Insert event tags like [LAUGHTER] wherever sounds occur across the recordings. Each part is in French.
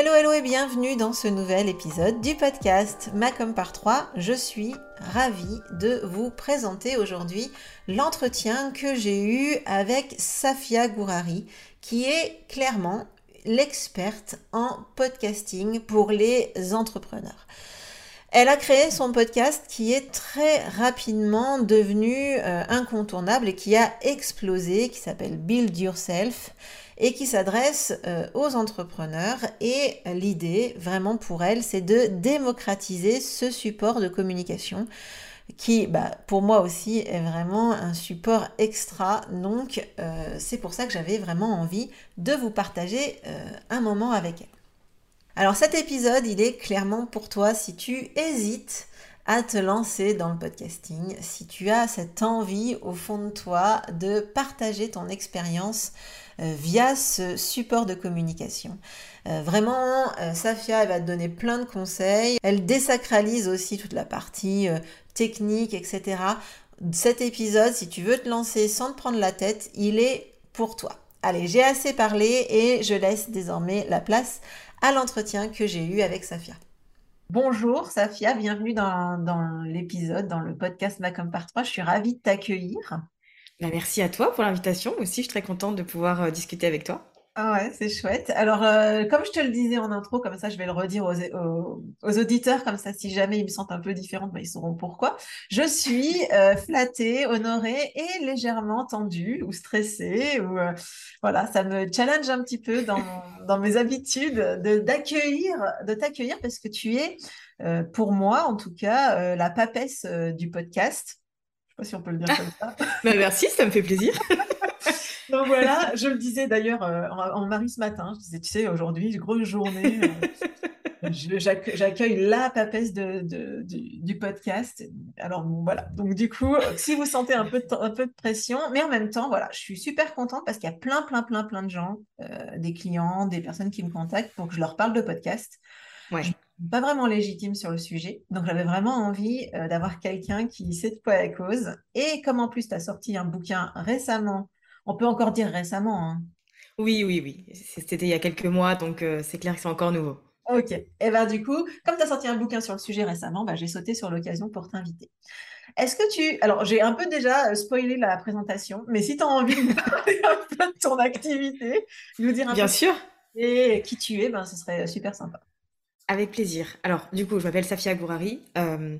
Hello, hello et bienvenue dans ce nouvel épisode du podcast Macom par 3. Je suis ravie de vous présenter aujourd'hui l'entretien que j'ai eu avec Safia Gourari, qui est clairement l'experte en podcasting pour les entrepreneurs. Elle a créé son podcast qui est très rapidement devenu euh, incontournable et qui a explosé, qui s'appelle Build Yourself et qui s'adresse euh, aux entrepreneurs. Et l'idée, vraiment pour elle, c'est de démocratiser ce support de communication qui, bah, pour moi aussi, est vraiment un support extra. Donc, euh, c'est pour ça que j'avais vraiment envie de vous partager euh, un moment avec elle. Alors, cet épisode, il est clairement pour toi si tu hésites à te lancer dans le podcasting, si tu as cette envie au fond de toi de partager ton expérience euh, via ce support de communication. Euh, vraiment, euh, Safia, elle va te donner plein de conseils. Elle désacralise aussi toute la partie technique, etc. Cet épisode, si tu veux te lancer sans te prendre la tête, il est pour toi. Allez, j'ai assez parlé et je laisse désormais la place à l'entretien que j'ai eu avec Safia. Bonjour Safia, bienvenue dans, dans l'épisode, dans le podcast Macom par 3. Je suis ravie de t'accueillir. Bah, merci à toi pour l'invitation. Aussi, je suis très contente de pouvoir euh, discuter avec toi. Ah ouais, c'est chouette. Alors, euh, comme je te le disais en intro, comme ça, je vais le redire aux, auditeurs, comme ça, si jamais ils me sentent un peu différente, bah, ils sauront pourquoi. Je suis euh, flattée, honorée et légèrement tendue ou stressée. Ou, voilà, ça me challenge un petit peu dans, [LAUGHS] dans mes habitudes de, d'accueillir, de t'accueillir parce que tu es, pour moi en tout cas, la papesse du podcast pas si on peut le dire comme ça. [LAUGHS] Bah, merci, ça me fait plaisir. [LAUGHS] Donc voilà, je le disais d'ailleurs euh, en, Marie ce matin, je disais, tu sais, aujourd'hui, grosse journée, euh, [LAUGHS] j'accueille la papesse de, du, podcast. Alors voilà, donc du coup, si vous sentez un peu, de, un peu de pression, mais en même temps, voilà, je suis super contente parce qu'il y a plein, plein, plein, plein de gens, euh, des clients, des personnes qui me contactent pour que je leur parle de podcast. Ouais pas vraiment légitime sur le sujet. Donc j'avais vraiment envie euh, d'avoir quelqu'un qui sait de quoi la cause. Et comme en plus tu as sorti un bouquin récemment, on peut encore dire récemment. Hein. Oui, oui, oui. C'était il y a quelques mois, donc euh, c'est clair que c'est encore nouveau. Ok. Et eh bien du coup, comme tu as sorti un bouquin sur le sujet récemment, bah, j'ai sauté sur l'occasion pour t'inviter. Est-ce que tu... Alors j'ai un peu déjà euh, spoilé la présentation, mais si tu as envie de [LAUGHS] parler un peu de ton activité, nous dire un Bien peu sûr. et qui tu es, ben, ce serait super sympa. Avec plaisir. Alors, du coup, je m'appelle Safia Gourari. Euh,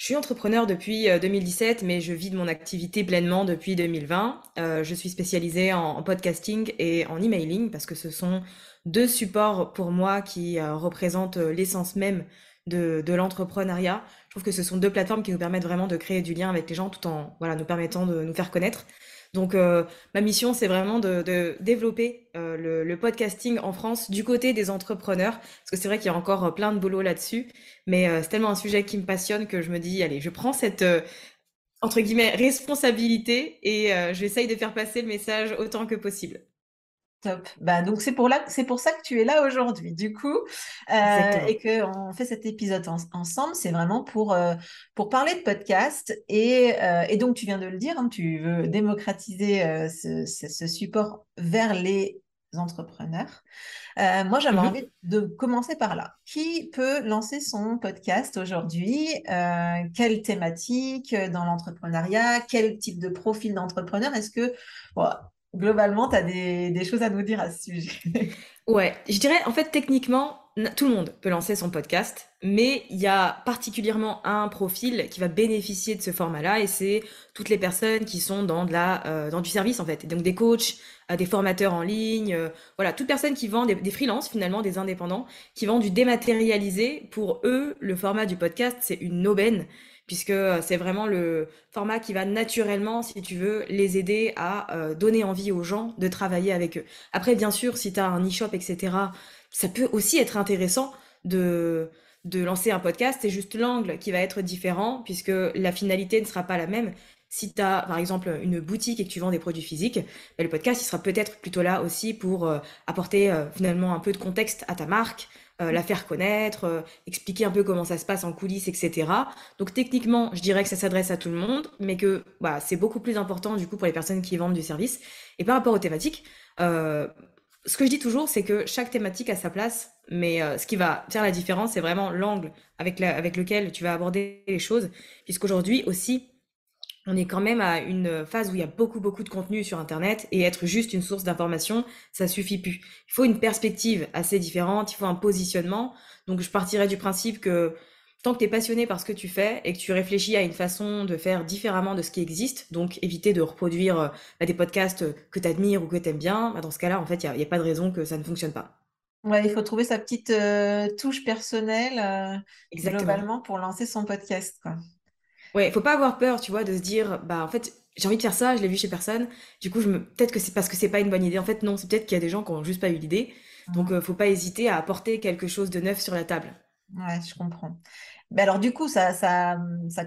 je suis entrepreneur depuis 2017, euh, mais je vis de mon activité pleinement depuis 2020. Euh, je suis spécialisée en, podcasting et en emailing parce que ce sont deux supports pour moi qui représentent l'essence même de, de l'entrepreneuriat. Je trouve que ce sont deux plateformes qui nous permettent vraiment de créer du lien avec les gens tout en voilà, nous permettant de nous faire connaître. Donc, euh, ma mission, c'est vraiment de, développer euh, le, podcasting en France du côté des entrepreneurs, parce que c'est vrai qu'il y a encore euh, plein de boulot là-dessus, mais c'est tellement un sujet qui me passionne que je me dis, allez, je prends cette entre guillemets responsabilité et j'essaye de faire passer le message autant que possible. Top. Bah, donc c'est pour, là, c'est pour ça que tu es là aujourd'hui, du coup, euh, et qu'on fait cet épisode ensemble. C'est vraiment pour, euh, pour parler de podcast. Et, euh, et, donc, tu viens de le dire, hein, tu veux démocratiser ce, ce, support vers les entrepreneurs. Euh, moi, j'avais Mhm. envie de commencer par là. Qui peut lancer son podcast aujourd'hui euh, Quelle thématique dans l'entrepreneuriat Quel type de profil d'entrepreneur? Est-ce que, bon, globalement, tu as des, choses à nous dire à ce sujet. [LAUGHS] Ouais, je dirais en fait techniquement, tout le monde peut lancer son podcast, mais il y a particulièrement un profil qui va bénéficier de ce format-là et c'est toutes les personnes qui sont dans de la euh, dans du service en fait, donc des coachs, euh, des formateurs en ligne, euh, voilà, toute personne qui vend des, des freelances finalement, des indépendants qui vendent du dématérialisé. Pour eux, le format du podcast c'est une aubaine puisque euh, c'est vraiment le format qui va naturellement, si tu veux, les aider à euh, donner envie aux gens de travailler avec eux. Après, bien sûr, si tu as un e-shop, etc., ça peut aussi être intéressant de, de lancer un podcast. C'est juste l'angle qui va être différent, puisque la finalité ne sera pas la même. Si tu as, par exemple, une boutique et que tu vends des produits physiques, ben, le podcast, il sera peut-être plutôt là aussi pour euh, apporter finalement un peu de contexte à ta marque, euh, la faire connaître, euh, expliquer un peu comment ça se passe en coulisses, etc. Donc techniquement, je dirais que ça s'adresse à tout le monde, mais que bah, c'est beaucoup plus important du coup pour les personnes qui vendent du service. Et par rapport aux thématiques, euh, ce que je dis toujours, c'est que chaque thématique a sa place, mais ce qui va faire la différence, c'est vraiment l'angle avec, la- avec lequel tu vas aborder les choses, puisqu'aujourd'hui aussi, on est quand même à une phase où il y a beaucoup, beaucoup de contenu sur Internet et être juste une source d'information, ça suffit plus. Il faut une perspective assez différente, il faut un positionnement. Donc, je partirais du principe que tant que tu es passionné par ce que tu fais et que tu réfléchis à une façon de faire différemment de ce qui existe, donc éviter de reproduire euh, bah, des podcasts que tu admires ou que tu aimes bien, bah, dans ce cas-là, en fait, il n'y a, y a pas de raison que ça ne fonctionne pas. Ouais, il faut trouver sa petite euh, touche personnelle euh, globalement pour lancer son podcast, quoi. Ouais, faut pas avoir peur, tu vois, de se dire, bah en fait, j'ai envie de faire ça, je l'ai vu chez personne. Du coup, je me... peut-être que c'est parce que c'est pas une bonne idée. En fait, non, c'est peut-être qu'il y a des gens qui ont juste pas eu l'idée. Donc, euh, faut pas hésiter à apporter quelque chose de neuf sur la table. Ouais, je comprends. Ben alors du coup, ça, ça, ça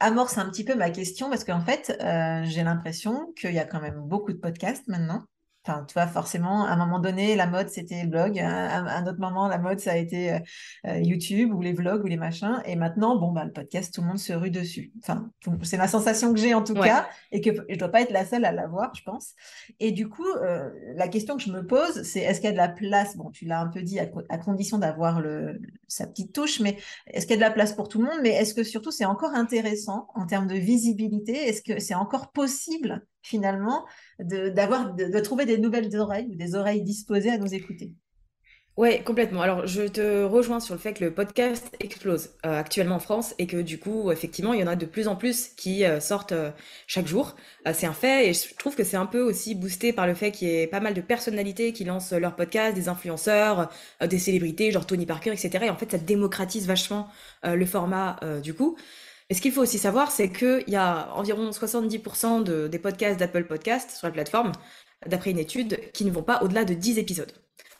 amorce un petit peu ma question parce qu'en fait, euh, j'ai l'impression qu'il y a quand même beaucoup de podcasts maintenant. Enfin, tu vois, forcément, à un moment donné, la mode, c'était le blog. À un, autre moment, la mode, ça a été euh, euh, YouTube ou les vlogs ou les machins. Et maintenant, bon, bah, le podcast, tout le monde se rue dessus. Enfin, c'est la sensation que j'ai en tout Ouais, cas et que je dois pas être la seule à l'avoir, je pense. Et du coup, euh, la question que je me pose, c'est est-ce qu'il y a de la place? Bon, tu l'as un peu dit, à, à condition d'avoir le, sa petite touche, mais est-ce qu'il y a de la place pour tout le monde? Mais est-ce que surtout c'est encore intéressant en termes de visibilité? Est-ce que c'est encore possible finalement de, de, de trouver des nouvelles oreilles ou des oreilles disposées à nous écouter? ouais, complètement. Alors, je te rejoins sur le fait que le podcast explose euh, actuellement en France et que du coup, effectivement, il y en a de plus en plus qui euh, sortent euh, chaque jour. C'est un fait et je trouve que c'est un peu aussi boosté par le fait qu'il y ait pas mal de personnalités qui lancent leur podcast, des influenceurs, des célébrités, genre Tony Parker, etc. Et en fait, ça démocratise vachement le format du coup. Mais ce qu'il faut aussi savoir, c'est qu'il y a environ 70% de, des podcasts d'Apple Podcast sur la plateforme, d'après une étude, qui ne vont pas au-delà de 10 épisodes.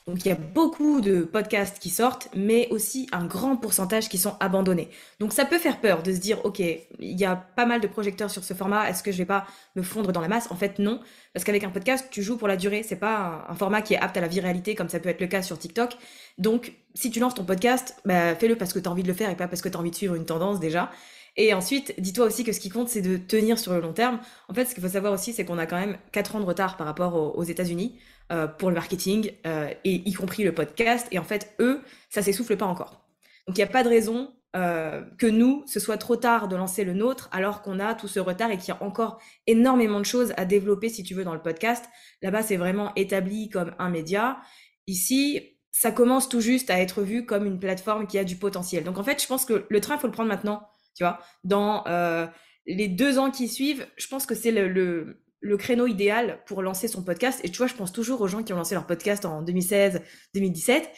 Donc il y a beaucoup de podcasts qui sortent, mais aussi un grand pourcentage qui sont abandonnés. Donc ça peut faire peur de se dire, ok, il y a pas mal de projecteurs sur ce format, est-ce que je vais pas me fondre dans la masse? En fait non, parce qu'avec un podcast, tu joues pour la durée, c'est pas un, un format qui est apte à la viralité comme ça peut être le cas sur TikTok. Donc si tu lances ton podcast, bah, fais-le parce que tu as envie de le faire et pas parce que tu as envie de suivre une tendance déjà. Et ensuite, dis-toi aussi que ce qui compte, c'est de tenir sur le long terme. En fait, ce qu'il faut savoir aussi, c'est qu'on a quand même 4 ans de retard par rapport aux, aux États-Unis euh, pour le marketing, euh, et y compris le podcast. Et en fait, eux, ça s'essouffle pas encore. Donc, il n'y a pas de raison euh, que nous, ce soit trop tard de lancer le nôtre, alors qu'on a tout ce retard et qu'il y a encore énormément de choses à développer, si tu veux, dans le podcast. Là-bas, c'est vraiment établi comme un média. Ici, ça commence tout juste à être vu comme une plateforme qui a du potentiel. Donc, en fait, je pense que le train, il faut le prendre maintenant tu vois. Dans euh, les deux ans qui suivent, je pense que c'est le, le, le, créneau idéal pour lancer son podcast. Et tu vois, je pense toujours aux gens qui ont lancé leur podcast en 2016, 2017.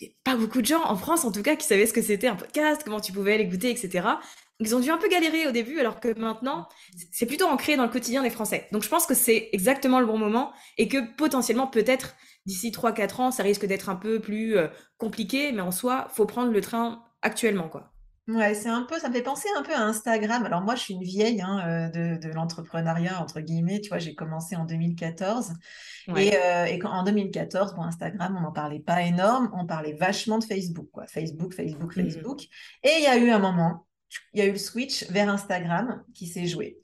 Il n'y a pas beaucoup de gens, en France en tout cas, qui savaient ce que c'était un podcast, comment tu pouvais l'écouter, etc. Ils ont dû un peu galérer au début, alors que maintenant, c'est plutôt ancré dans le quotidien des Français. Donc je pense que c'est exactement le bon moment et que potentiellement, peut-être, d'ici 3-4 ans, ça risque d'être un peu plus euh, compliqué, mais en soi, faut prendre le train actuellement, quoi. Ouais, c'est un peu, ça me fait penser un peu à Instagram. Alors moi, je suis une vieille hein, euh, de, de l'entrepreneuriat, entre guillemets. Tu vois, j'ai commencé en 2014. Et, euh, et quand, en 2014, bon, Instagram, on n'en parlait pas énorme. On parlait vachement de Facebook, quoi. Facebook, Facebook, Mm -hmm. Facebook. Et il y a eu un moment, il y a eu le switch vers Instagram qui s'est joué.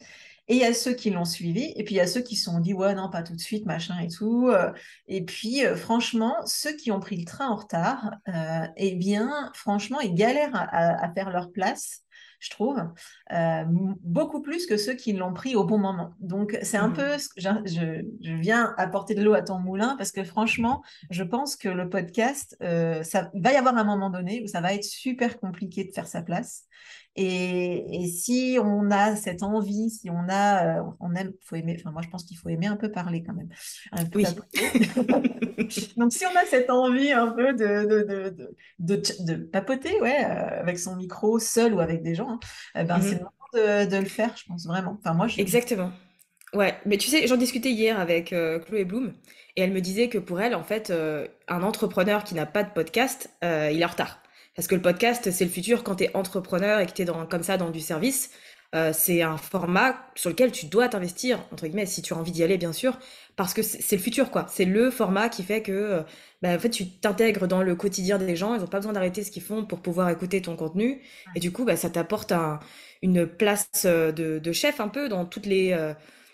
Et il y a ceux qui l'ont suivi, et puis il y a ceux qui se sont dit, ouais, non, pas tout de suite, machin et tout. Euh. Et puis, euh, franchement, ceux qui ont pris le train en retard, euh, eh bien, franchement, ils galèrent à, à faire leur place je trouve, euh, beaucoup plus que ceux qui l'ont pris au bon moment. Donc, c'est un mmh. peu, je, je, viens apporter de l'eau à ton moulin parce que franchement, je pense que le podcast, euh, ça va y avoir un moment donné où ça va être super compliqué de faire sa place. Et, si on a cette envie, si on a, euh, on aime, faut aimer. Enfin, moi, je pense qu'il faut aimer un peu parler quand même. oui. [LAUGHS] Donc, si on a cette envie un peu de de, de, papoter, ouais, euh, avec son micro, seul ou avec des gens, hein, eh ben, c'est mhm. le moment de, le faire, je pense vraiment. Enfin, moi, Exactement. Ouais, mais tu sais, j'en discutais hier avec euh, Chloé Bloom et elle me disait que pour elle, en fait, un entrepreneur qui n'a pas de podcast, il est en retard. Parce que le podcast, c'est le futur quand tu es entrepreneur et que tu es dans, comme ça dans du service. Euh, c'est un format sur lequel tu dois t'investir, entre guillemets, si tu as envie d'y aller, bien sûr, parce que c'est le futur, quoi. C'est le format qui fait que euh, bah, en fait, tu t'intègres dans le quotidien des gens, ils n'ont pas besoin d'arrêter ce qu'ils font pour pouvoir écouter ton contenu. Et du coup, bah, ça t'apporte une place euh, de, chef un peu dans toutes les...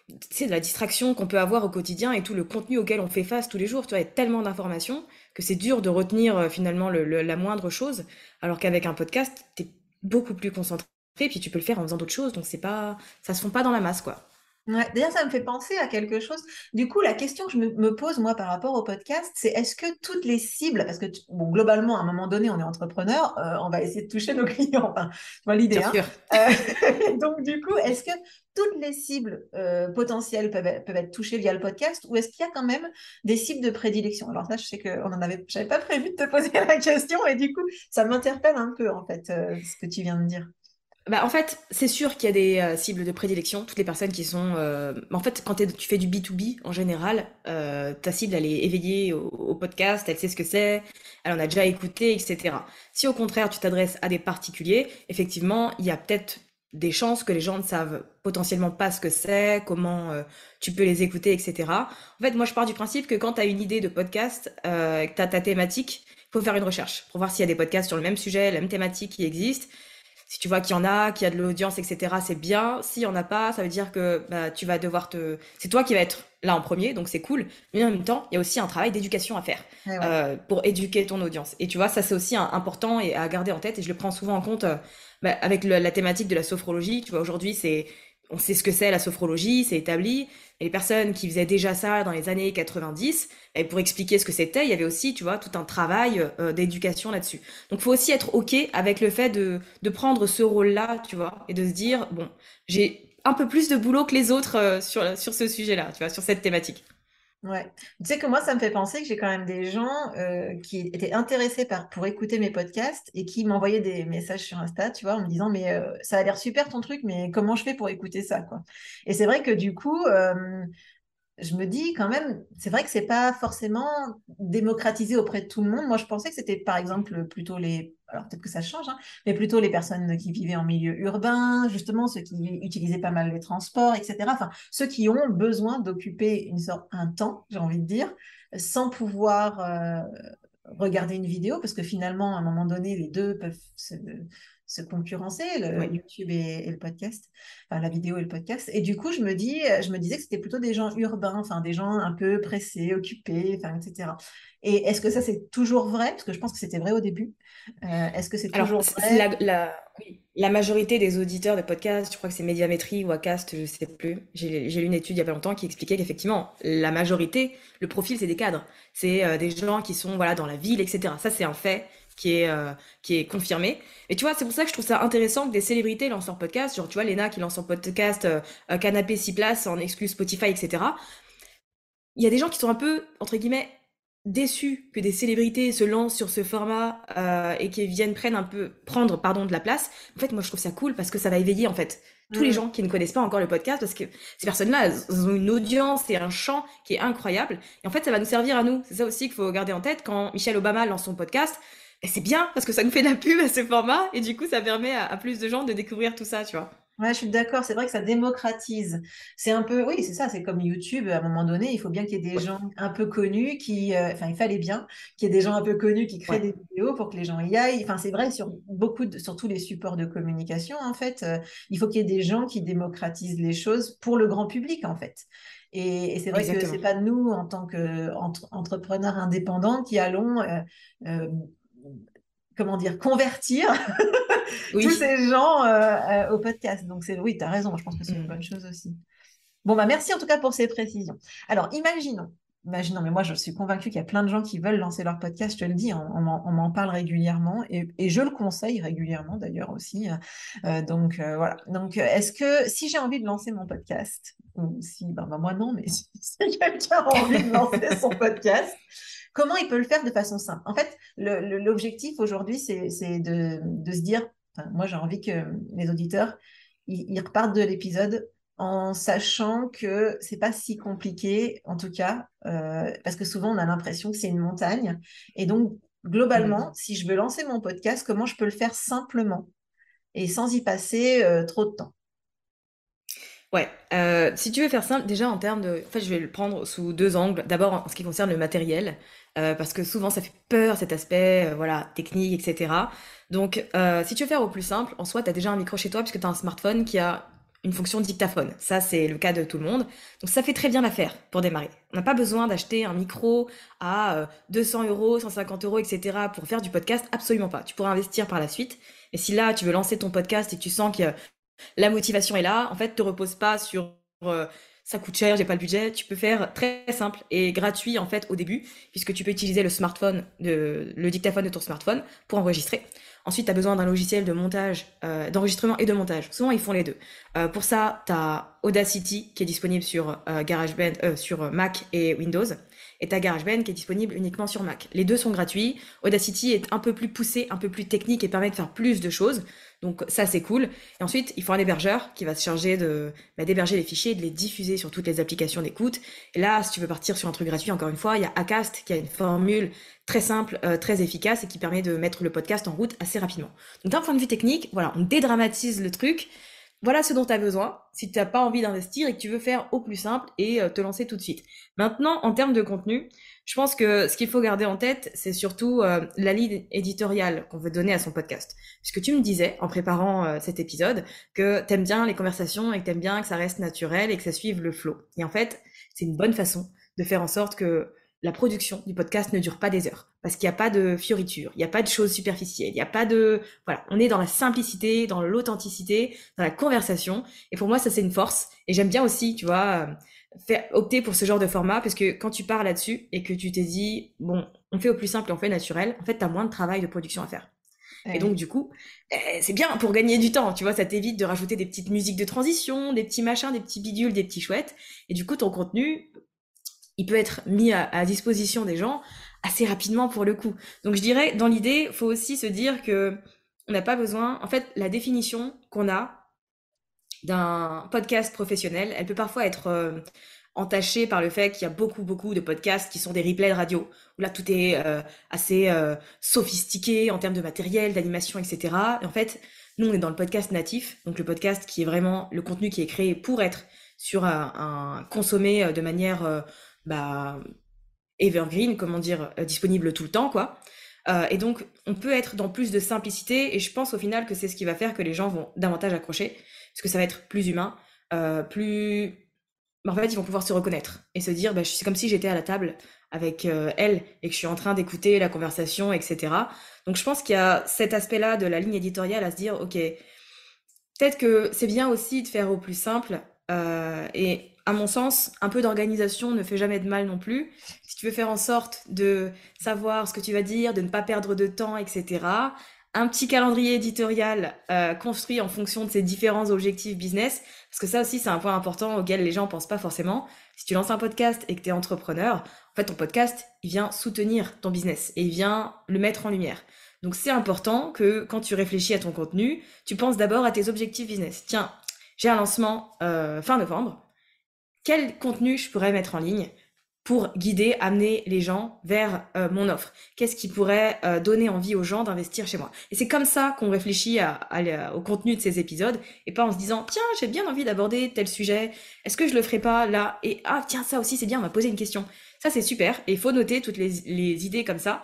tu sais, de la distraction qu'on peut avoir au quotidien et tout le contenu auquel on fait face tous les jours. Tu vois, il y a tellement d'informations que c'est dur de retenir euh, finalement la moindre chose, alors qu'avec un podcast, tu es beaucoup plus concentré, puis tu peux le faire en faisant d'autres choses, donc c'est pas, ça se fond pas dans la masse, quoi. Ouais, D'ailleurs, ça me fait penser à quelque chose. Du coup, la question que je me, pose, moi, par rapport au podcast, c'est est-ce que toutes les cibles, parce que bon, globalement, à un moment donné, on est entrepreneur, euh, on va essayer de toucher [LAUGHS] nos clients. Enfin, l'idée. Hein. Euh, [LAUGHS] donc, du coup, est-ce que toutes les cibles euh, potentielles peuvent être, peuvent être, touchées via le podcast ou est-ce qu'il y a quand même des cibles de prédilection? Alors ça, je sais qu'on en avait, j'avais pas prévu de te poser [LAUGHS] la question et du coup, ça m'interpelle un peu en fait ce que tu viens de dire. Bah, en fait, c'est sûr qu'il y a des euh, cibles de prédilection. Toutes les personnes qui sont. Euh, en fait, quand tu fais du B2B, en général, euh, ta cible, elle est éveillée au, podcast, elle sait ce que c'est, elle en a déjà écouté, etc. Si au contraire, tu t'adresses à des particuliers, effectivement, il y a peut-être des chances que les gens ne savent potentiellement pas ce que c'est, comment tu peux les écouter, etc. En fait, moi, je pars du principe que quand tu as une idée de podcast, que tu as ta thématique, il faut faire une recherche pour voir s'il y a des podcasts sur le même sujet, la même thématique qui existent si tu vois qu'il y en a, qu'il y a de l'audience, etc., c'est bien. S'il y en a pas, ça veut dire que bah, tu vas devoir te. C'est toi qui vas être là en premier, donc c'est cool. Mais en même temps, il y a aussi un travail d'éducation à faire euh, pour éduquer ton audience. Et tu vois, ça c'est aussi important et à garder en tête. Et je le prends souvent en compte euh, bah, avec la thématique de la sophrologie. Tu vois, aujourd'hui, c'est on sait ce que c'est la sophrologie, c'est établi. Et les personnes qui faisaient déjà ça dans les années 90, et pour expliquer ce que c'était, il y avait aussi, tu vois, tout un travail euh, d'éducation là-dessus. Donc, faut aussi être OK avec le fait de, de prendre ce rôle-là, tu vois, et de se dire, bon, j'ai un peu plus de boulot que les autres euh, sur, sur ce sujet-là, tu vois, sur cette thématique. Ouais. Tu sais que moi, ça me fait penser que j'ai quand même des gens euh, qui étaient intéressés pour écouter mes podcasts et qui m'envoyaient des messages sur Insta, tu vois, en me disant, mais euh, ça a l'air super ton truc, mais comment je fais pour écouter ça, quoi? Et c'est vrai que du coup, euh, je me dis quand même, c'est vrai que c'est pas forcément démocratisé auprès de tout le monde. Moi, je pensais que c'était par exemple plutôt les, alors peut-être que ça change, hein, mais plutôt les personnes qui vivaient en milieu urbain, justement ceux qui utilisaient pas mal les transports, etc. Enfin, ceux qui ont besoin d'occuper un temps, j'ai envie de dire, sans pouvoir euh, regarder une vidéo, parce que finalement, à un moment donné, les deux peuvent se, se concurrencer, le YouTube et, le podcast, enfin la vidéo et le podcast. Et du coup, je me dis, je me disais que c'était plutôt des gens urbains, enfin des gens un peu pressés, occupés, enfin etc. Et est-ce que ça c'est toujours vrai? Parce que je pense que c'était vrai au début. Euh, est-ce que c'est toujours vrai? la, la, la, majorité des auditeurs de podcasts, je crois que c'est Médiamétrie ou Acast, je ne sais plus. J'ai lu une étude il y a pas longtemps qui expliquait qu'effectivement, la majorité, le profil, c'est des cadres. C'est euh, des gens qui sont voilà dans la ville, etc. Ça, c'est un fait qui est, euh, qui est confirmé. Et tu vois, c'est pour ça que je trouve ça intéressant que des célébrités lancent leur podcast. Genre, tu vois, Lena qui lance son podcast euh, Canapé 6 places en exclu Spotify, etc. Il y a des gens qui sont un peu, entre guillemets, déçus que des célébrités se lancent sur ce format euh, et qui viennent prendre un peu, prendre pardon, de la place. En fait, moi, je trouve ça cool parce que ça va éveiller, en fait, tous les gens qui ne connaissent pas encore le podcast parce que ces personnes-là, elles ont une audience et un champ qui est incroyable. Et en fait, ça va nous servir à nous. C'est ça aussi qu'il faut garder en tête quand Michelle Obama lance son podcast c'est bien parce que ça nous fait de la pub à ce format et du coup ça permet à, plus de gens de découvrir tout ça, tu vois. Ouais, je suis d'accord. C'est vrai que ça démocratise. C'est un peu, oui, c'est ça. C'est comme YouTube. À un moment donné, il faut bien qu'il y ait des Ouais, gens un peu connus qui, euh, enfin, il fallait bien qu'il y ait des gens un peu connus qui créent ouais, des vidéos pour que les gens y aillent. Enfin, c'est vrai sur beaucoup de, sur tous les supports de communication, en fait. euh, il faut qu'il y ait des gens qui démocratisent les choses pour le grand public, en fait. Et, et c'est vrai que c'est exactement. pas nous, en tant qu'entrepreneurs indépendants, qui allons, euh, comment dire, convertir [LAUGHS] tous ces gens euh, euh, au podcast. Donc, c'est, oui, tu as raison, je pense que c'est une Mm. bonne chose aussi. Bon, bah, merci en tout cas pour ces précisions. Alors, imaginons, imaginons, mais moi, je suis convaincue qu'il y a plein de gens qui veulent lancer leur podcast, je te le dis, on, on m'en parle régulièrement et, et je le conseille régulièrement d'ailleurs aussi. Euh, donc, euh, voilà. Donc, est-ce que si j'ai envie de lancer mon podcast, ou si, ben, ben, moi non, mais [LAUGHS] si, si quelqu'un a envie de lancer son [LAUGHS] podcast, comment il peut le faire de façon simple? En fait, l'objectif aujourd'hui, c'est de, de se dire, enfin, moi, j'ai envie que les auditeurs, ils, ils repartent de l'épisode en sachant que c'est pas si compliqué, en tout cas, euh, parce que souvent on a l'impression que c'est une montagne. Et donc, globalement, si je veux lancer mon podcast, comment je peux le faire simplement et sans y passer euh, trop de temps? Ouais, euh, si tu veux faire simple, déjà en termes de... En fait, je vais le prendre sous deux angles. D'abord, en ce qui concerne le matériel, euh, parce que souvent, ça fait peur, cet aspect, euh, voilà, technique, etc. Donc, euh, si tu veux faire au plus simple, en soi, tu as déjà un micro chez toi, puisque tu as un smartphone qui a une fonction dictaphone. Ça, c'est le cas de tout le monde. Donc, ça fait très bien l'affaire pour démarrer. On n'a pas besoin d'acheter un micro à euh, 200 euros, 150 euros, etc. pour faire du podcast. Absolument pas. Tu pourras investir par la suite. Et si là, tu veux lancer ton podcast et que tu sens qu'il y a la motivation est là. En fait, te repose pas sur euh, ça coûte cher, j'ai pas le budget. Tu peux faire très simple et gratuit en fait au début, puisque tu peux utiliser le smartphone, le dictaphone de ton smartphone pour enregistrer. Ensuite, tu as besoin d'un logiciel de montage, euh, d'enregistrement et de montage. Souvent, ils font les deux. Euh, pour ça, tu as Audacity qui est disponible sur euh, GarageBand, sur Mac et Windows, et tu GarageBand qui est disponible uniquement sur Mac. Les deux sont gratuits. Audacity est un peu plus poussé, un peu plus technique et permet de faire plus de choses. Donc ça, c'est cool. Et ensuite, il faut un hébergeur qui va se charger de bah, d'héberger les fichiers et de les diffuser sur toutes les applications d'écoute. Et là, si tu veux partir sur un truc gratuit, encore une fois, il y a Acast qui a une formule très simple, euh, très efficace et qui permet de mettre le podcast en route assez rapidement. Donc d'un point de vue technique, voilà, on dédramatise le truc. Voilà ce dont tu as besoin si tu n'as pas envie d'investir et que tu veux faire au plus simple et euh, te lancer tout de suite. Maintenant, en termes de contenu, je pense que ce qu'il faut garder en tête, c'est surtout euh, la ligne éditoriale qu'on veut donner à son podcast. Puisque tu me disais, en préparant euh, cet épisode, que t'aimes bien les conversations et que t'aimes bien que ça reste naturel et que ça suive le flow. Et en fait, c'est une bonne façon de faire en sorte que la production du podcast ne dure pas des heures. Parce qu'il n'y a pas de fioritures, il n'y a pas de choses superficielles, il n'y a pas de... Voilà, on est dans la simplicité, dans l'authenticité, dans la conversation. Et pour moi, ça, c'est une force. Et j'aime bien aussi, tu vois, euh, faire, opter pour ce genre de format, parce que quand tu pars là-dessus et que tu t'es dit, bon, on fait au plus simple et on fait naturel, en fait, tu as moins de travail de production à faire. Et donc, du coup, eh, c'est bien pour gagner du temps, tu vois, ça t'évite de rajouter des petites musiques de transition, des petits machins, des petits bidules, des petits chouettes. Et du coup, ton contenu, il peut être mis à, disposition des gens assez rapidement pour le coup. Donc, je dirais, dans l'idée, faut aussi se dire que on n'a pas besoin, en fait, la définition qu'on a d'un podcast professionnel, elle peut parfois être euh, entachée par le fait qu'il y a beaucoup, beaucoup de podcasts qui sont des replays de radio, où là, tout est euh, assez euh, sophistiqué en termes de matériel, d'animation, etc. Et en fait, nous, on est dans le podcast natif, donc le podcast qui est vraiment le contenu qui est créé pour être sur un, consommé de manière bah, evergreen, comment dire, euh, disponible tout le temps, quoi. Euh, et donc, on peut être dans plus de simplicité, et je pense au final que c'est ce qui va faire que les gens vont davantage accrocher, parce que ça va être plus humain, euh, plus... En fait, ils vont pouvoir se reconnaître et se dire, bah, c'est comme si j'étais à la table avec elle et que je suis en train d'écouter la conversation, etc. Donc, je pense qu'il y a cet aspect-là de la ligne éditoriale à se dire, ok, Peut-être que c'est bien aussi de faire au plus simple. et à mon sens, un peu d'organisation ne fait jamais de mal non plus. Si tu veux faire en sorte de savoir ce que tu vas dire, de ne pas perdre de temps, etc. Un petit calendrier éditorial euh, construit en fonction de ces différents objectifs business, parce que ça aussi c'est un point important auquel les gens pensent pas forcément. Si tu lances un podcast et que tu es entrepreneur, en fait ton podcast, il vient soutenir ton business et il vient le mettre en lumière. Donc c'est important que quand tu réfléchis à ton contenu, tu penses d'abord à tes objectifs business. Tiens, j'ai un lancement euh, fin novembre. Quel contenu je pourrais mettre en ligne pour guider, amener les gens vers euh, mon offre? Qu'est-ce qui pourrait euh, donner envie aux gens d'investir chez moi? Et c'est comme ça qu'on réfléchit au contenu de ces épisodes et pas en se disant tiens j'ai bien envie d'aborder tel sujet, est-ce que je le ferai pas là? Et ah tiens ça aussi c'est bien, on va poser une question. Ça c'est super et il faut noter toutes les, idées comme ça.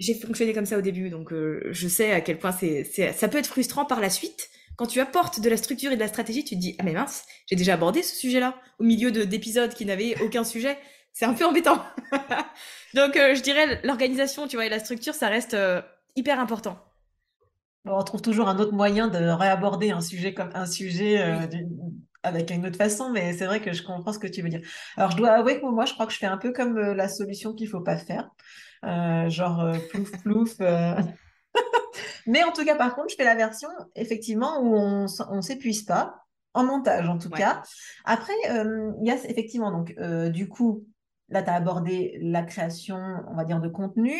J'ai fonctionné comme ça au début donc euh, je sais à quel point ça peut être frustrant par la suite quand tu apportes de la structure et de la stratégie, tu te dis ah mais mince, j'ai déjà abordé ce sujet-là au milieu de d'épisodes qui n'avaient aucun sujet c'est un peu embêtant. [LAUGHS] Donc, euh, je dirais l'organisation, tu vois, et la structure, ça reste euh, hyper important. On trouve toujours un autre moyen de réaborder un sujet comme un sujet euh, avec une autre façon, mais c'est vrai que je comprends ce que tu veux dire. Alors, je dois avouer que moi, je crois que je fais un peu comme la solution qu'il faut pas faire, genre plouf plouf. Mais en tout cas, par contre, je fais la version effectivement où on, on s'épuise pas en montage en tout cas. Après, il y a effectivement donc du coup Là, tu as abordé la création, on va dire, de contenu,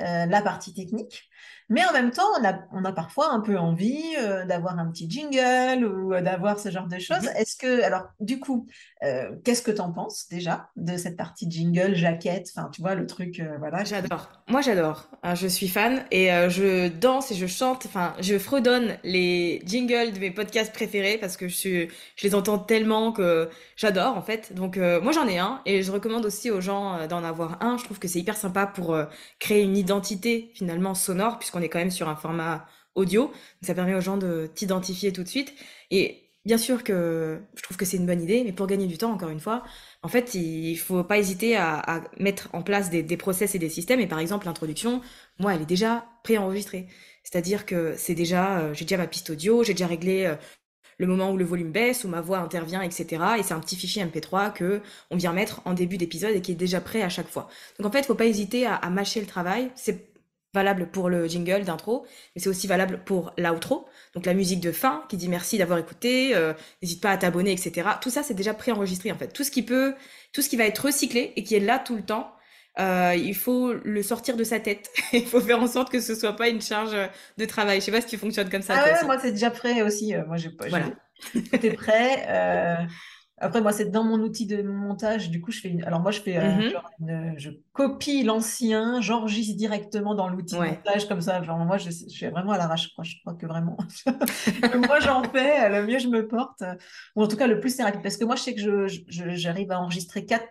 euh, la partie technique. Mais en même temps, on a, on a parfois un peu envie euh, d'avoir un petit jingle ou euh, d'avoir ce genre de choses. Mhm. Est-ce que, alors, du coup, qu'est-ce que tu en penses déjà de cette partie jingle, jaquette, enfin, tu vois, le truc, voilà. J'adore. Moi, j'adore. Hein, je suis fan et je danse et je chante, enfin, je fredonne les jingles de mes podcasts préférés parce que je, suis, je les entends tellement que j'adore, en fait. Donc, moi, j'en ai un et je recommande aussi aux euh, d'en avoir un. Je trouve que c'est hyper sympa pour euh, créer une identité finalement sonore, puisqu'on est quand même sur un format audio. ça permet aux gens de t'identifier tout de suite. Et bien sûr que je trouve que c'est une bonne idée, mais pour gagner du temps, encore une fois, en fait, il faut pas hésiter à, mettre en place des, des, process et des systèmes. Et par exemple, l'introduction, moi, elle est déjà préenregistrée. C'est-à-dire que c'est déjà, euh, j'ai déjà ma piste audio, j'ai déjà réglé le moment où le volume baisse, où ma voix intervient, etc. Et c'est un petit fichier MP3 que on vient mettre en début d'épisode et qui est déjà prêt à chaque fois. Donc en fait, faut pas hésiter à, mâcher le travail. C'est valable pour le jingle d'intro, mais c'est aussi valable pour l'outro, donc la musique de fin qui dit merci d'avoir écouté, euh, n'hésite pas à t'abonner, etc. Tout ça, c'est déjà préenregistré en fait. Tout ce qui peut, tout ce qui va être recyclé et qui est là tout le temps, euh, il faut le sortir de sa tête. [LAUGHS] il faut faire en sorte que ce soit pas une charge de travail. Je sais pas si tu fonctionnes comme ça. Ah ouais, moi c'est déjà prêt aussi. Euh, moi j'ai pas. Voilà. [LAUGHS] T'es prêt. Euh... Après moi c'est dans mon outil de montage. Du coup je fais une. Alors moi je fais euh, genre une... je copie l'ancien, j'enregistre directement dans l'outil de montage comme ça. Genre moi je, je suis vraiment à l'arrache. Je crois. Je que vraiment. [LAUGHS] moi j'en fais. Le mieux je me porte. Ou en tout cas le plus c'est rapide parce que moi je sais que je j'arrive à enregistrer quatre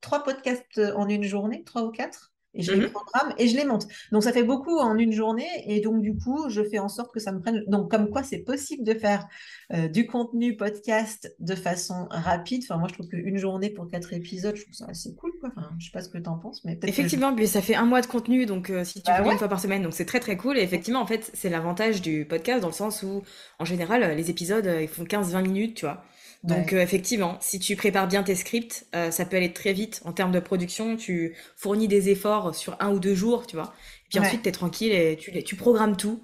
trois podcasts en une journée, trois ou quatre, et je les mhm. programme et je les monte. Donc ça fait beaucoup en une journée, et donc du coup, je fais en sorte que ça me prenne. Donc comme quoi, c'est possible de faire euh, du contenu podcast de façon rapide. Enfin, moi, je trouve qu'une journée pour quatre épisodes, je trouve ça assez cool. Quoi. Enfin, je sais pas ce que tu en penses, mais effectivement, puis ça fait un mois de contenu, donc euh, si tu bah, une fois par semaine, donc c'est très très cool. Et effectivement, en fait, c'est l'avantage du podcast dans le sens où, en général, les épisodes ils font 15-20 minutes, tu vois. Donc euh, effectivement, si tu prépares bien tes scripts, euh, ça peut aller très vite en termes de production. Tu fournis des efforts sur un ou deux jours, tu vois. Et puis ensuite, tu es tranquille et tu, tu programmes tout.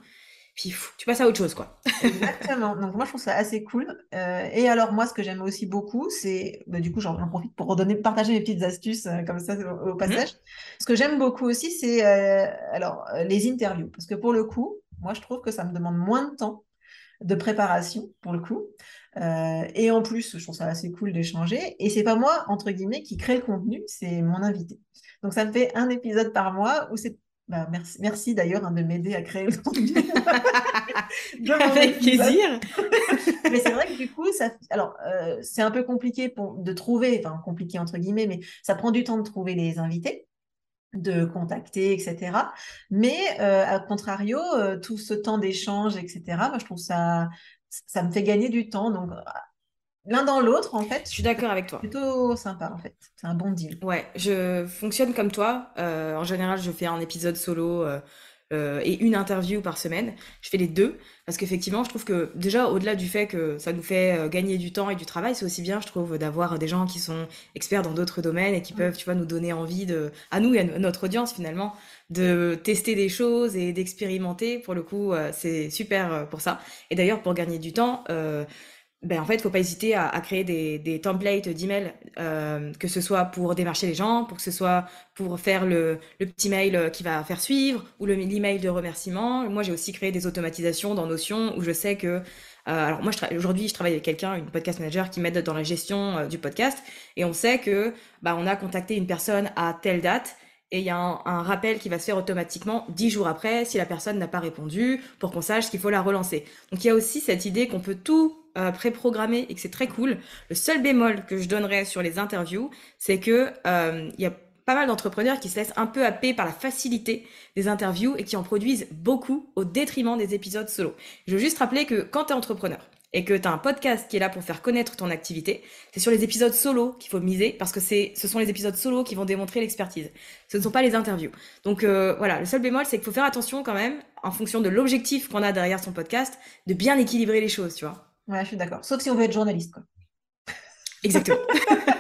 Puis tu passes à autre chose, quoi. Exactement. Donc moi, je trouve ça assez cool. Euh, et alors moi, ce que j'aime aussi beaucoup, c'est, bah, du coup, j'en profite pour redonner, partager mes petites astuces comme ça au, mmh. passage. Ce que j'aime beaucoup aussi, c'est alors les interviews, parce que pour le coup, moi, je trouve que ça me demande moins de temps de préparation pour le coup. Euh, et en plus, je trouve ça assez cool d'échanger. Et c'est pas moi, entre guillemets, qui crée le contenu, c'est mon invité. Donc ça me fait un épisode par mois où c'est. Bah, merci, merci d'ailleurs hein, de m'aider à créer le contenu. [LAUGHS] Avec plaisir. [LAUGHS] mais c'est vrai que du coup, ça, alors euh, c'est un peu compliqué pour, de trouver, enfin compliqué entre guillemets, mais ça prend du temps de trouver les invités de contacter, etc. Mais euh, à contrario, tout ce temps d'échange, etc., moi, je trouve ça, ça me fait gagner du temps. Donc, euh, l'un dans l'autre, en fait. Je suis d'accord avec toi. Plutôt sympa, en fait. C'est un bon deal. Ouais, je fonctionne comme toi. Euh, en général, je fais un épisode solo euh, et une interview par semaine. Je fais les deux parce qu'effectivement, je trouve que déjà, au-delà du fait que ça nous fait gagner du temps et du travail, c'est aussi bien, je trouve, d'avoir des gens qui sont experts dans d'autres domaines et qui mm. peuvent, tu vois, nous donner envie de, à nous et à notre audience finalement, de tester des choses et d'expérimenter. Pour le coup, euh, c'est super euh, pour ça. Et d'ailleurs, pour gagner du temps, euh, ben, en fait, faut pas hésiter à, créer des, des templates d'emails, euh, que ce soit pour démarcher les gens, pour que ce soit pour faire le, le petit mail qui va faire suivre, ou l'email de remerciement. Moi, j'ai aussi créé des automatisations dans Notion où je sais que euh, alors moi, aujourd'hui, je travaille avec quelqu'un, une podcast manager, qui m'aide dans la gestion euh, du podcast, et on sait que bah, on a contacté une personne à telle date, et il y a un, un, rappel qui va se faire automatiquement dix jours après si la personne n'a pas répondu, pour qu'on sache qu'il faut la relancer. Donc il y a aussi cette idée qu'on peut tout euh, préprogrammé et que c'est très cool. Le seul bémol que je donnerais sur les interviews, c'est que euh, il y a pas mal d'entrepreneurs qui se laissent un peu happer par la facilité des interviews et qui en produisent beaucoup au détriment des épisodes solo. Je veux juste rappeler que quand tu es entrepreneur et que tu as un podcast qui est là pour faire connaître ton activité, c'est sur les épisodes solo qu'il faut miser parce que c'est ce sont les épisodes solo qui vont démontrer l'expertise. Ce ne sont pas les interviews. Donc euh, voilà, le seul bémol c'est qu'il faut faire attention quand même en fonction de l'objectif qu'on a derrière son podcast de bien équilibrer les choses, tu vois. Ouais, je suis d'accord. Sauf si on veut être journaliste, quoi. Exactement. [LAUGHS]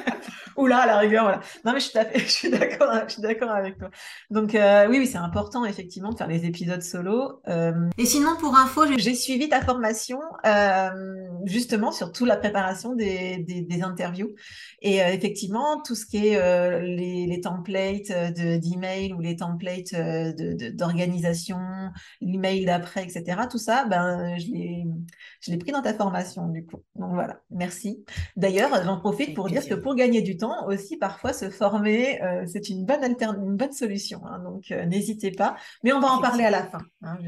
Ou là, à la rigueur, voilà. Non, mais je suis, [LAUGHS] je suis d'accord, je suis d'accord avec toi. Donc, euh, oui, oui, c'est important, effectivement, de faire des épisodes solo. Euh... Et sinon, pour info, j'ai suivi ta formation, euh, justement, sur toute la préparation des, des, des interviews. Et effectivement, tout ce qui est les, les, templates d'email ou les templates d'organisation, de, l'email d'après, etc., tout ça, ben, je l'ai pris dans ta formation, du coup. Donc, voilà, merci. D'ailleurs, j'en profite pour dire que pour gagner du temps, aussi parfois se former, euh, c'est une bonne une bonne solution. Hein, donc euh, n'hésitez pas. Mais on va en parler à la fin. Hein,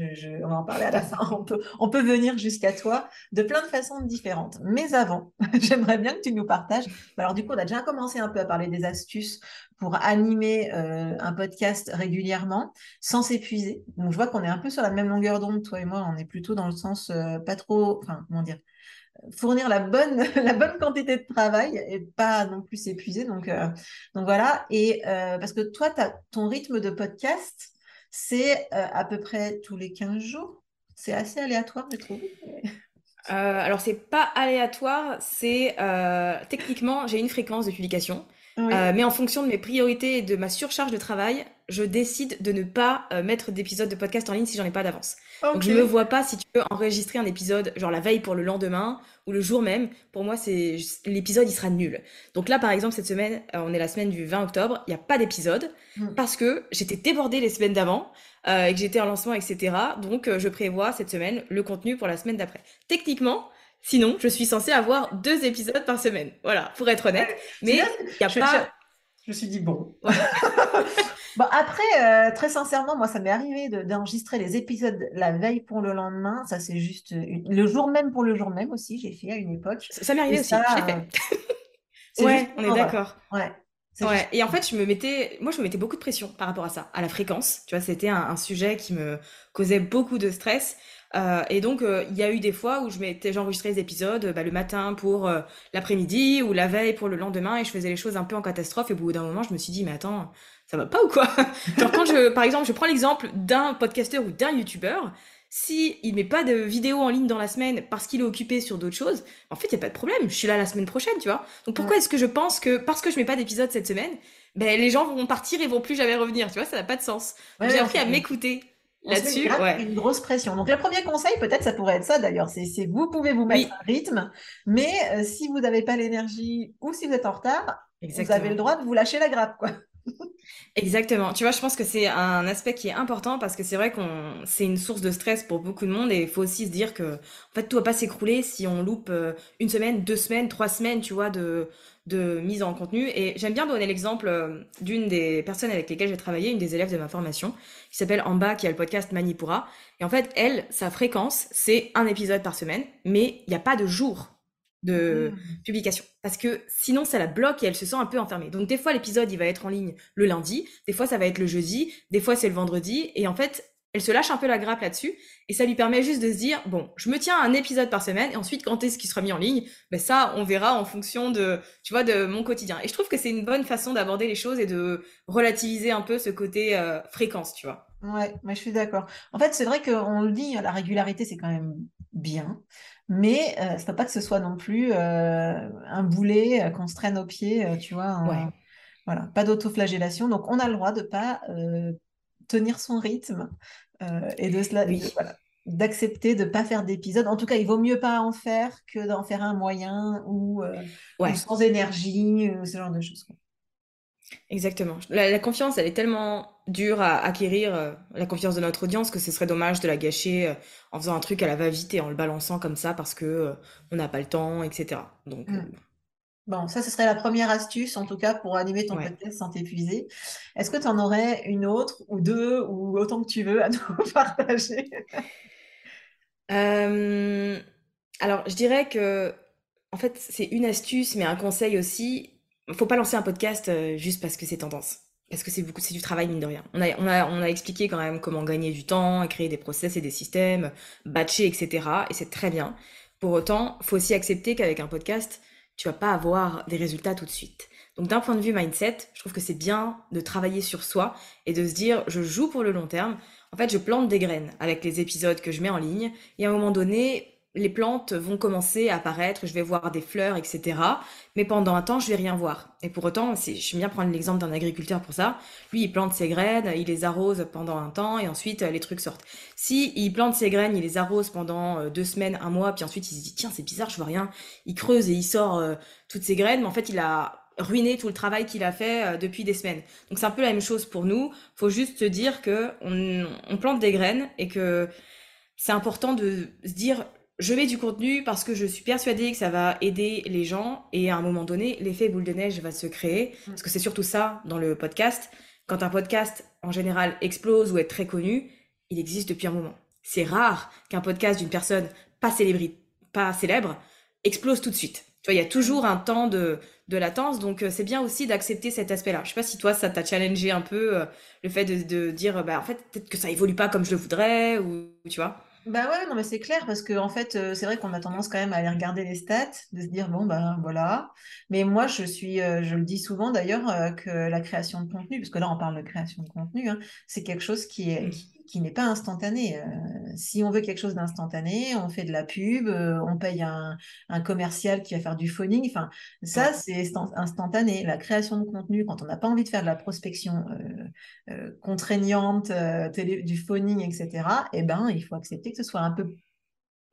on va en parler à la fin. [LAUGHS] On peut, on peut venir jusqu'à toi de plein de façons différentes. Mais avant, [LAUGHS] j'aimerais bien que tu nous partages. Alors du coup, on a déjà commencé un peu à parler des astuces pour animer euh, un podcast régulièrement sans s'épuiser. Donc je vois qu'on est un peu sur la même longueur d'onde, toi et moi. On est plutôt dans le sens pas trop, enfin comment dire fournir la bonne, [LAUGHS] la bonne quantité de travail et pas non plus s'épuiser. Donc, euh, donc voilà. Et euh, parce que toi, as, ton rythme de podcast, c'est euh, à peu près tous les 15 jours? C'est assez aléatoire, je trouve. alors, c'est pas aléatoire, c'est techniquement, j'ai une fréquence de publication. mais en fonction de mes priorités et de ma surcharge de travail, je décide de ne pas mettre d'épisode de podcast en ligne si j'en ai pas d'avance. Donc je me vois pas si tu veux enregistrer un épisode genre la veille pour le lendemain ou le jour même. Pour moi, c'est l'épisode il sera nul. Donc là par exemple cette semaine, euh, on est la semaine du 20 octobre, il n'y a pas d'épisode mm. parce que j'étais débordée les semaines d'avant euh, et que j'étais en lancement etc. Donc euh, je prévois cette semaine le contenu pour la semaine d'après. Techniquement, sinon je suis censée avoir deux épisodes par semaine. Voilà, pour être honnête. Mais il n'y a pas. Je me suis dit bon. [LAUGHS] Bon, après, euh, très sincèrement, moi, ça m'est arrivé d'enregistrer les épisodes la veille pour le lendemain. Ça, c'est juste le jour même pour le jour même aussi. J'ai fait à une époque. Ça, m'est arrivé aussi. Je fait. [LAUGHS] ouais, on est d'accord. Ouais. Ouais. Et en fait, je me mettais, moi, je me mettais beaucoup de pression par rapport à ça, à la fréquence. Tu vois, c'était un, sujet qui me causait beaucoup de stress. Euh, et donc, euh, il y a eu des fois où je m'étais, j'enregistrais les épisodes bah, le matin pour l'après-midi ou la veille pour le lendemain, et je faisais les choses un peu en catastrophe. Et au bout d'un moment, je me suis dit, mais attends, ça va pas ou quoi? [LAUGHS] Genre quand je, par exemple, je prends l'exemple d'un podcasteur ou d'un youtubeur, si il met pas de vidéo en ligne dans la semaine parce qu'il est occupé sur d'autres choses, en fait, il y a pas de problème. Je suis là la semaine prochaine, tu vois. Donc pourquoi est-ce que je pense que parce que je mets pas d'épisode cette semaine, ben les gens vont partir et vont plus jamais revenir, tu vois, ça n'a pas de sens. j'ai appris à m'écouter là-dessus. Ouais. Une grosse pression. Donc le premier conseil, peut-être, ça pourrait être ça d'ailleurs, c'est vous pouvez vous mettre un rythme, mais euh, si vous n'avez pas l'énergie ou si vous êtes en retard, vous avez le droit de vous lâcher la grappe, quoi. Exactement. Tu vois, je pense que c'est un aspect qui est important parce que c'est vrai qu'on c'est une source de stress pour beaucoup de monde et il faut aussi se dire que en fait tout va pas s'écrouler si on loupe euh, une semaine, deux semaines, trois semaines, tu vois, de de mise en contenu. Et j'aime bien donner l'exemple euh, d'une des personnes avec lesquelles j'ai travaillé, une des élèves de ma formation, qui s'appelle Amba, qui a le podcast Manipura. Et en fait, elle, sa fréquence, c'est un épisode par semaine, mais il n'y a pas de jour de mmh. publication. Parce que sinon, ça la bloque et elle se sent un peu enfermée. Donc, des fois, l'épisode, il va être en ligne le lundi, des fois, ça va être le jeudi, des fois, c'est le vendredi. Et en fait, elle se lâche un peu la grappe là-dessus. Et ça lui permet juste de se dire, bon, je me tiens à un épisode par semaine. Et ensuite, quand est-ce qu'il sera mis en ligne? Ben ça, on verra en fonction de, tu vois, de mon quotidien. Et je trouve que c'est une bonne façon d'aborder les choses et de relativiser un peu ce côté euh, fréquence, tu vois. Ouais, mais je suis d'accord. En fait, c'est vrai qu'on le dit, la régularité, c'est quand même bien mais euh, ça ne pas que ce soit non plus euh, un boulet euh, qu'on se traîne aux pieds, tu vois. Voilà, pas d'autoflagellation. Donc, on a le droit de ne pas tenir son rythme et de cela. d'accepter de ne pas faire d'épisode. En tout cas, il vaut mieux pas en faire que d'en faire un moyen ou, sans énergie, ou ce genre de choses. Exactement. La, confiance, elle est tellement dure à acquérir, la confiance de notre audience, que ce serait dommage de la gâcher en faisant un truc à la va-vite et en le balançant comme ça parce que on n'a pas le temps, etc. Donc, mmh. Bon, ça, ce serait la première astuce, en tout cas, pour animer ton podcast sans t'épuiser. Est-ce que tu en aurais une autre ou deux ou autant que tu veux à nous [LAUGHS] partager? Euh, Alors, je dirais que, en fait, c'est une astuce, mais un conseil aussi. Faut pas lancer un podcast euh, juste parce que c'est tendance. Parce que c'est beaucoup, c'est du travail, mine de rien. On a, on, a, on a expliqué quand même comment gagner du temps, créer des process et des systèmes, batcher, etc. Et c'est très bien. Pour autant, faut aussi accepter qu'avec un podcast, tu vas pas avoir des résultats tout de suite. Donc d'un point de vue mindset, je trouve que c'est bien de travailler sur soi et de se dire je joue pour le long terme. En fait, je plante des graines avec les épisodes que je mets en ligne et à un moment donné, les plantes vont commencer à apparaître, je vais voir des fleurs, etc. Mais pendant un temps, je vais rien voir. Et pour autant, je bien prendre l'exemple d'un agriculteur pour ça. Lui, il plante ses graines, il les arrose pendant un temps et ensuite les trucs sortent. Si il plante ses graines, il les arrose pendant euh, deux semaines, un mois, puis ensuite il se dit tiens c'est bizarre, je vois rien. Il creuse et il sort euh, toutes ses graines, mais en fait il a ruiné tout le travail qu'il a fait euh, depuis des semaines. Donc c'est un peu la même chose pour nous. Faut juste se dire que on plante des graines et que c'est important de se dire je mets du contenu parce que je suis persuadée que ça va aider les gens et à un moment donné, l'effet boule de neige va se créer. Mm. Parce que c'est surtout ça dans le podcast. Quand un podcast, en général, explose ou est très connu, il existe depuis un moment. C'est rare qu'un podcast d'une personne pas, pas célèbre explose tout de suite. Tu vois, il y a toujours un temps de, de latence, donc euh, c'est bien aussi d'accepter cet aspect-là. Je sais pas si toi, ça t'a challengé un peu euh, le fait de, de dire, bah, en fait, peut-être que ça évolue pas comme je le voudrais, ou tu vois. Bah ouais, non, mais c'est clair parce que en fait, euh, c'est vrai qu'on a tendance quand même à aller regarder les stats, de se dire bon ben voilà. Mais moi, je suis, euh, je le dis souvent d'ailleurs euh, que la création de contenu, parce que là on parle de création de contenu, hein, c'est quelque chose qui est, mmh qui n'est pas instantané. Euh, si on veut quelque chose d'instantané, on fait de la pub, euh, on paye un, un, commercial qui va faire du phoning. Enfin, ça, c'est instantané. La création de contenu, quand on n'a pas envie de faire de la prospection euh, contraignante, du phoning, etc., eh ben, il faut accepter que ce soit un peu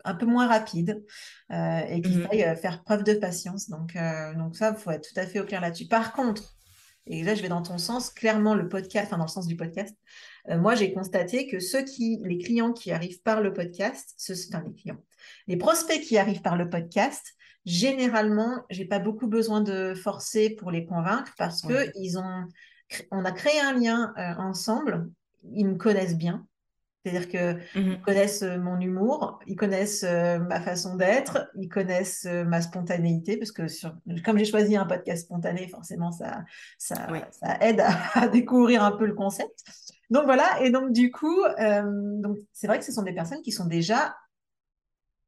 un peu moins rapide et qu'il mmh faille faire preuve de patience. Donc, donc ça, il faut être tout à fait au clair là-dessus. Par contre, et là je vais dans ton sens, clairement le podcast, enfin dans le sens du podcast, euh, moi, j'ai constaté que ceux qui, les clients qui arrivent par le podcast, ce, enfin les clients, les prospects qui arrivent par le podcast, généralement, j'ai pas beaucoup besoin de forcer pour les convaincre parce que ils ont, on a créé un lien euh, ensemble, ils me connaissent bien. C'est-à-dire qu'ils mmh connaissent euh, mon humour, ils connaissent ma façon d'être, ils connaissent ma spontanéité, parce que sur, comme j'ai choisi un podcast spontané, forcément, ça, ça, ça aide [LAUGHS] à, découvrir un peu le concept. Donc voilà, et donc du coup, euh, c'est vrai que ce sont des personnes qui sont déjà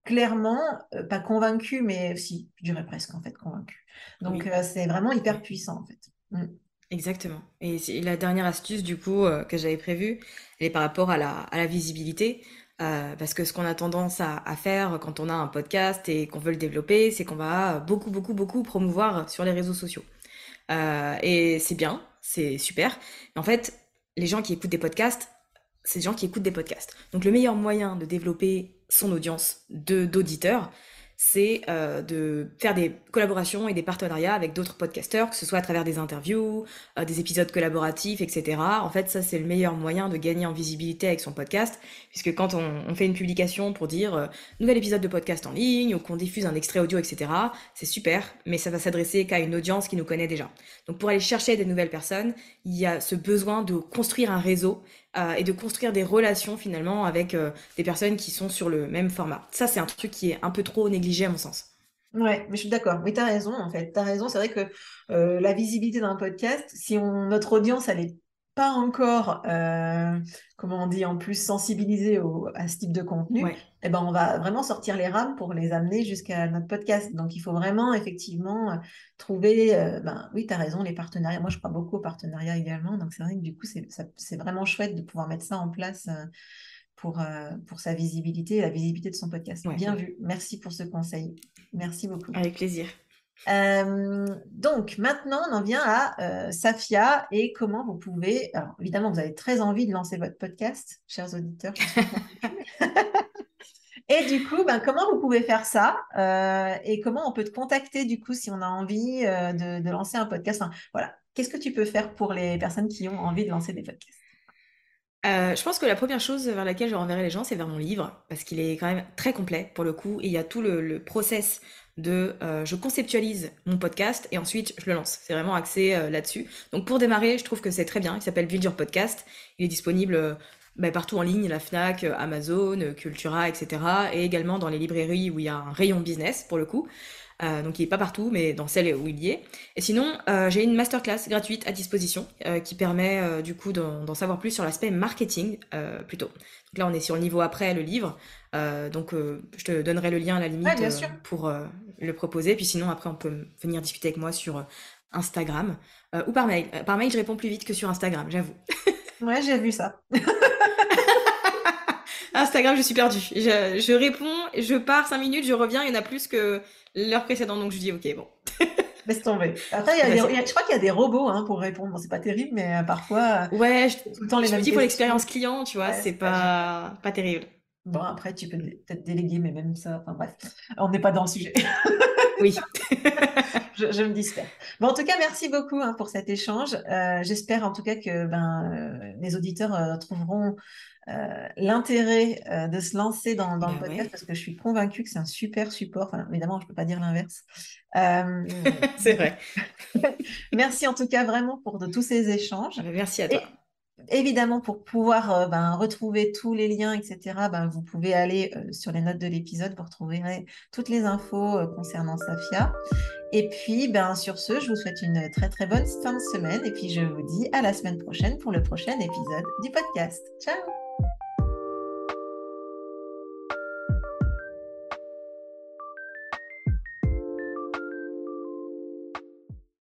clairement, euh, pas convaincues, mais si, je dirais presque en fait convaincues. Donc euh, c'est vraiment hyper puissant en fait. Mm. Exactement. Et la dernière astuce du coup que j'avais prévue, elle est par rapport à la, visibilité. parce que ce qu'on a tendance à, faire quand on a un podcast et qu'on veut le développer, c'est qu'on va beaucoup, beaucoup, beaucoup promouvoir sur les réseaux sociaux. et c'est bien, c'est super. en fait, les gens qui écoutent des podcasts, c'est des gens qui écoutent des podcasts. Donc le meilleur moyen de développer son audience d'auditeurs, c'est euh, de faire des collaborations et des partenariats avec d'autres podcasteurs, que ce soit à travers des interviews, euh, des épisodes collaboratifs, etc. En fait, ça, c'est le meilleur moyen de gagner en visibilité avec son podcast, puisque quand on, fait une publication pour dire euh, nouvel épisode de podcast en ligne, ou qu'on diffuse un extrait audio, etc., c'est super, mais ça va s'adresser qu'à une audience qui nous connaît déjà. Donc pour aller chercher des nouvelles personnes, il y a ce besoin de construire un réseau euh, et de construire des relations finalement avec euh, des personnes qui sont sur le même format. Ça, c'est un truc qui est un peu trop négligé à mon sens. Ouais, mais je suis d'accord. Mais tu as raison, en fait. Tu as raison. C'est vrai que euh, la visibilité d'un podcast, si on, notre audience, elle est pas encore, euh, comment on dit, en plus sensibilisé à ce type de contenu, eh ben, on va vraiment sortir les rames pour les amener jusqu'à notre podcast. Donc, il faut vraiment, effectivement, euh, trouver, euh, ben, oui, tu as raison, les partenariats. Moi, je crois beaucoup aux partenariats également. Donc, c'est vrai que du coup, c'est vraiment chouette de pouvoir mettre ça en place pour, pour sa visibilité et la visibilité de son podcast. Bien vu. Merci pour ce conseil. Merci beaucoup. Avec plaisir. Euh, donc maintenant, on en vient à euh, Safia et comment vous pouvez. Alors évidemment, vous avez très envie de lancer votre podcast, chers auditeurs. [LAUGHS] Et du coup, ben, comment vous pouvez faire ça euh, et comment on peut te contacter du coup si on a envie de, lancer un podcast? Voilà, qu'est-ce que tu peux faire pour les personnes qui ont envie de lancer des podcasts? Euh, je pense que la première chose vers laquelle je renverrai les gens, c'est vers mon livre, parce qu'il est quand même très complet pour le coup, et il y a tout le, process de je conceptualise mon podcast et ensuite je le lance. C'est vraiment axé là-dessus. Donc pour démarrer, je trouve que c'est très bien. Il s'appelle Build Your Podcast. Il est disponible bah, partout en ligne, la FNAC, Amazon, Cultura, etc. Et également dans les librairies où il y a un rayon business pour le coup. Euh, donc il n'est pas partout, mais dans celles où il y est. Et sinon, euh, j'ai une masterclass gratuite à disposition euh, qui permet du coup d'en savoir plus sur l'aspect marketing plutôt. Donc là, on est sur le niveau après le livre. donc je te donnerai le lien à la limite pour le proposer. Puis sinon, après, on peut venir discuter avec moi sur Instagram ou par mail. par mail, je réponds plus vite que sur Instagram, j'avoue. ouais, j'ai vu ça. [LAUGHS] Instagram, je suis perdue. Je, je, réponds, je pars 5 minutes, je reviens, il y en a plus que l'heure précédente, donc je dis ok, bon. [LAUGHS] Laisse tomber. Après, y a des, je crois qu'il y a des robots hein, pour répondre. Bon, c'est pas terrible, mais euh, parfois. Euh, ouais, je, tout le temps les je mêmes. dis pour l'expérience client, tu vois, c'est pas, pas terrible. Bon, après, tu peux peut-être déléguer, mais même ça, enfin bref, on n'est pas dans le sujet. oui. [LAUGHS] je, me disperse. Bon, en tout cas, merci beaucoup hein, pour cet échange. Euh, j'espère en tout cas que ben, les auditeurs trouveront euh, l'intérêt euh, de se lancer dans, le bah podcast parce que je suis convaincue que c'est un super support. évidemment, je ne peux pas dire l'inverse. Euh, c'est vrai. [LAUGHS] merci en tout cas vraiment pour de, tous ces échanges. Bah, merci à toi. Évidemment, pour pouvoir ben, retrouver tous les liens, etc., ben, vous pouvez aller sur les notes de l'épisode. Vous retrouverez toutes les infos concernant Safia. Et puis, ben, sur ce, je vous souhaite une très très bonne fin de semaine. Et puis, je vous dis à la semaine prochaine pour le prochain épisode du podcast. Ciao